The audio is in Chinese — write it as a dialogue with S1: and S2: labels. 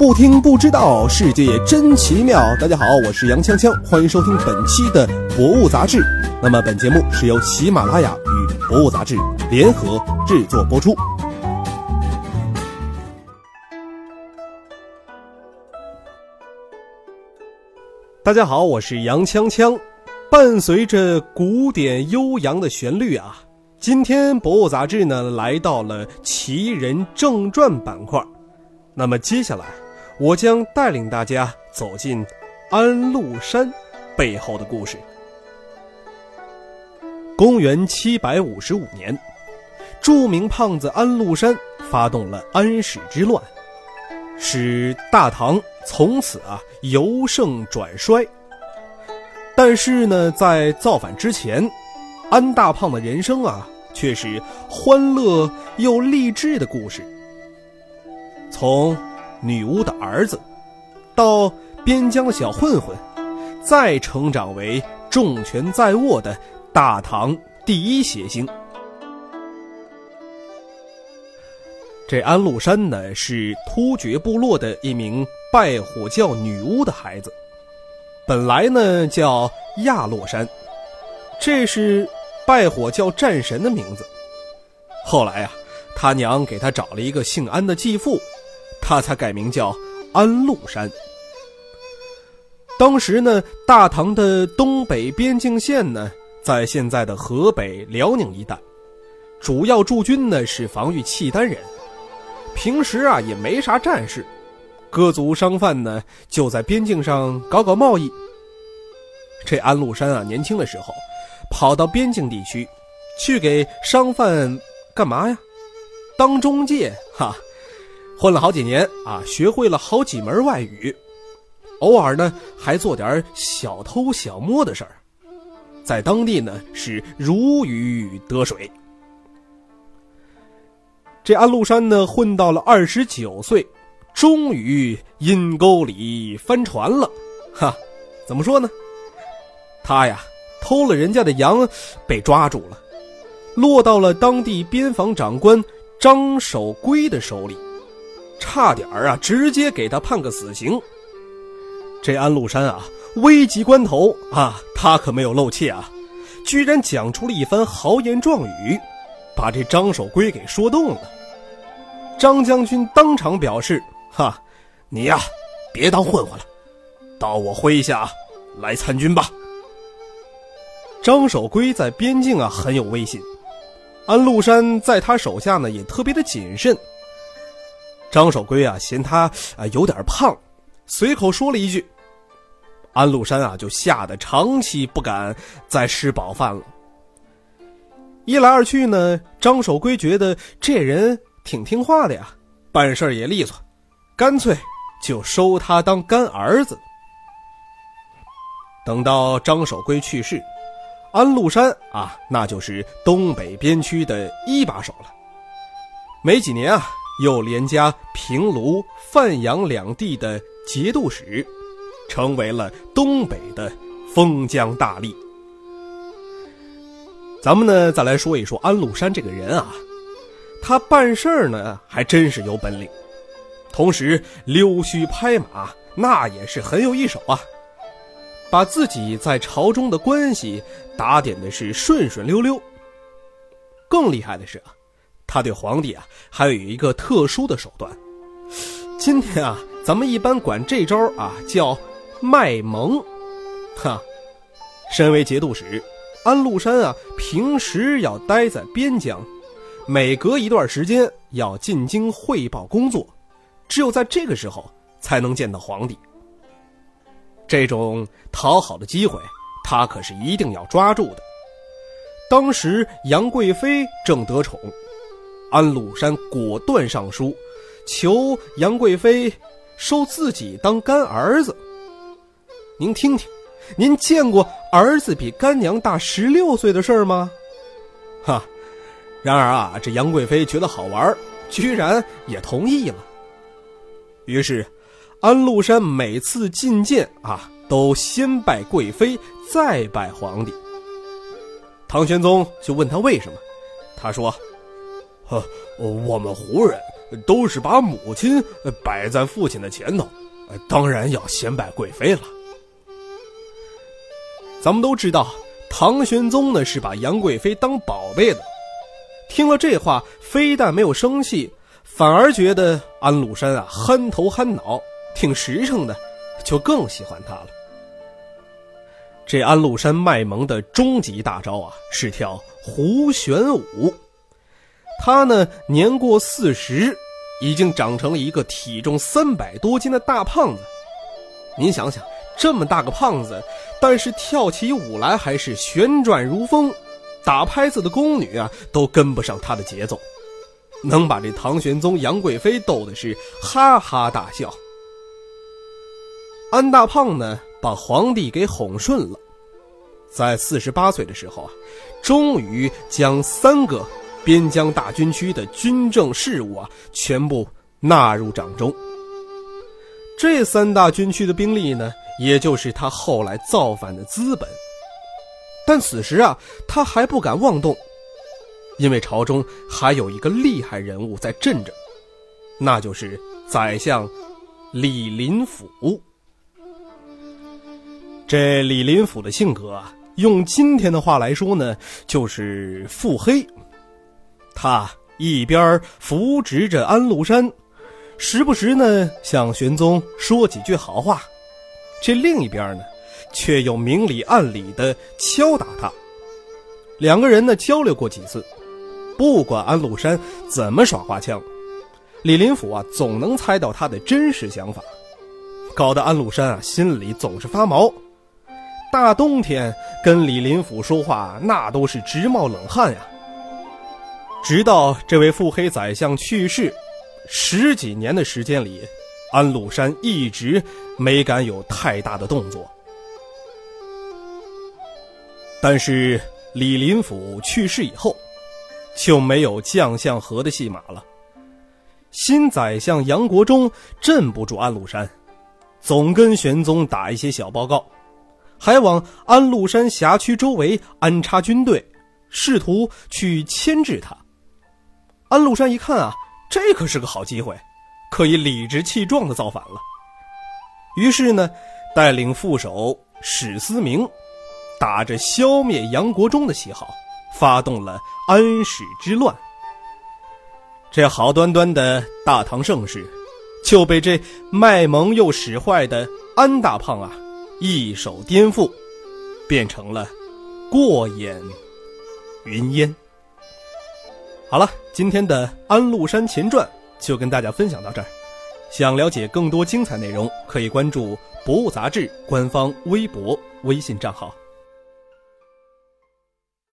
S1: 不听不知道，世界真奇妙。大家好，我是杨锵锵，欢迎收听本期的《博物杂志》。那么本节目是由喜马拉雅与《博物杂志》联合制作播出。大家好，我是杨锵锵。伴随着古典悠扬的旋律啊，今天《博物杂志》呢来到了奇人正传板块。那么接下来。我将带领大家走进安禄山背后的故事。公元七百五十五年，著名胖子安禄山发动了安史之乱，使大唐从此啊由盛转衰。但是呢，在造反之前，安大胖的人生啊却是欢乐又励志的故事。从女巫的儿子，到边疆的小混混，再成长为重权在握的大唐第一邪星。这安禄山呢，是突厥部落的一名拜火教女巫的孩子，本来呢叫亚洛山，这是拜火教战神的名字。后来啊，他娘给他找了一个姓安的继父。他才改名叫安禄山。当时呢，大唐的东北边境线呢，在现在的河北、辽宁一带，主要驻军呢是防御契丹人。平时啊也没啥战事，各族商贩呢就在边境上搞搞贸易。这安禄山啊，年轻的时候，跑到边境地区，去给商贩干嘛呀？当中介哈。混了好几年啊，学会了好几门外语，偶尔呢还做点小偷小摸的事儿，在当地呢是如鱼得水。这安禄山呢混到了二十九岁，终于阴沟里翻船了，哈，怎么说呢？他呀偷了人家的羊，被抓住了，落到了当地边防长官张守珪的手里。差点儿啊，直接给他判个死刑。这安禄山啊，危急关头啊，他可没有漏气啊，居然讲出了一番豪言壮语，把这张守珪给说动了。张将军当场表示：“哈，你呀，别当混混了，到我麾下来参军吧。”张守珪在边境啊很有威信，安禄山在他手下呢也特别的谨慎。张守珪啊，嫌他啊有点胖，随口说了一句，安禄山啊就吓得长期不敢再吃饱饭了。一来二去呢，张守珪觉得这人挺听话的呀，办事也利索，干脆就收他当干儿子。等到张守珪去世，安禄山啊，那就是东北边区的一把手了。没几年啊。又连加平卢、范阳两地的节度使，成为了东北的封疆大吏。咱们呢，再来说一说安禄山这个人啊，他办事儿呢还真是有本领，同时溜须拍马，那也是很有一手啊，把自己在朝中的关系打点的是顺顺溜溜。更厉害的是啊。他对皇帝啊，还有一个特殊的手段。今天啊，咱们一般管这招啊叫卖萌。哈，身为节度使，安禄山啊，平时要待在边疆，每隔一段时间要进京汇报工作，只有在这个时候才能见到皇帝。这种讨好的机会，他可是一定要抓住的。当时杨贵妃正得宠。安禄山果断上书，求杨贵妃收自己当干儿子。您听听，您见过儿子比干娘大十六岁的事儿吗？哈！然而啊，这杨贵妃觉得好玩，居然也同意了。于是，安禄山每次觐见啊，都先拜贵妃，再拜皇帝。唐玄宗就问他为什么，他说。呵，我们胡人都是把母亲摆在父亲的前头，当然要先拜贵妃了。咱们都知道，唐玄宗呢是把杨贵妃当宝贝的。听了这话，非但没有生气，反而觉得安禄山啊憨头憨脑，挺实诚的，就更喜欢他了。这安禄山卖萌的终极大招啊，是跳胡旋舞。他呢年过四十，已经长成了一个体重三百多斤的大胖子。您想想，这么大个胖子，但是跳起舞来还是旋转如风。打拍子的宫女啊，都跟不上他的节奏，能把这唐玄宗杨贵妃逗的是哈哈大笑。安大胖呢，把皇帝给哄顺了，在四十八岁的时候啊，终于将三个边疆大军区的军政事务啊，全部纳入掌中。这三大军区的兵力呢，也就是他后来造反的资本。但此时啊，他还不敢妄动，因为朝中还有一个厉害人物在镇着，那就是宰相李林甫。这李林甫的性格啊，用今天的话来说呢，就是腹黑。他一边扶植着安禄山，时不时呢向玄宗说几句好话，这另一边呢。却又明里暗里的敲打他。两个人呢交流过几次，不管安禄山怎么耍花枪，李林甫啊总能猜到他的真实想法，搞得安禄山啊心里总是发毛。大冬天跟李林甫说话，那都是直冒冷汗呀。直到这位腹黑宰相去世，十几年的时间里，安禄山一直没敢有太大的动作。但是李林甫去世以后，就没有将相和的戏码了。新宰相杨国忠镇不住安禄山，总跟玄宗打一些小报告，还往安禄山辖区周围安插军队，试图去牵制他。安禄山一看啊，这可是个好机会，可以理直气壮的造反了。于是呢，带领副手史思明。打着消灭杨国忠的旗号，发动了安史之乱。这好端端的大唐盛世，就被这卖萌又使坏的安大胖啊一手颠覆，变成了过眼云烟。好了，今天的《安禄山前传》就跟大家分享到这儿。想了解更多精彩内容，可以关注《博物杂志》官方微博、微信账号。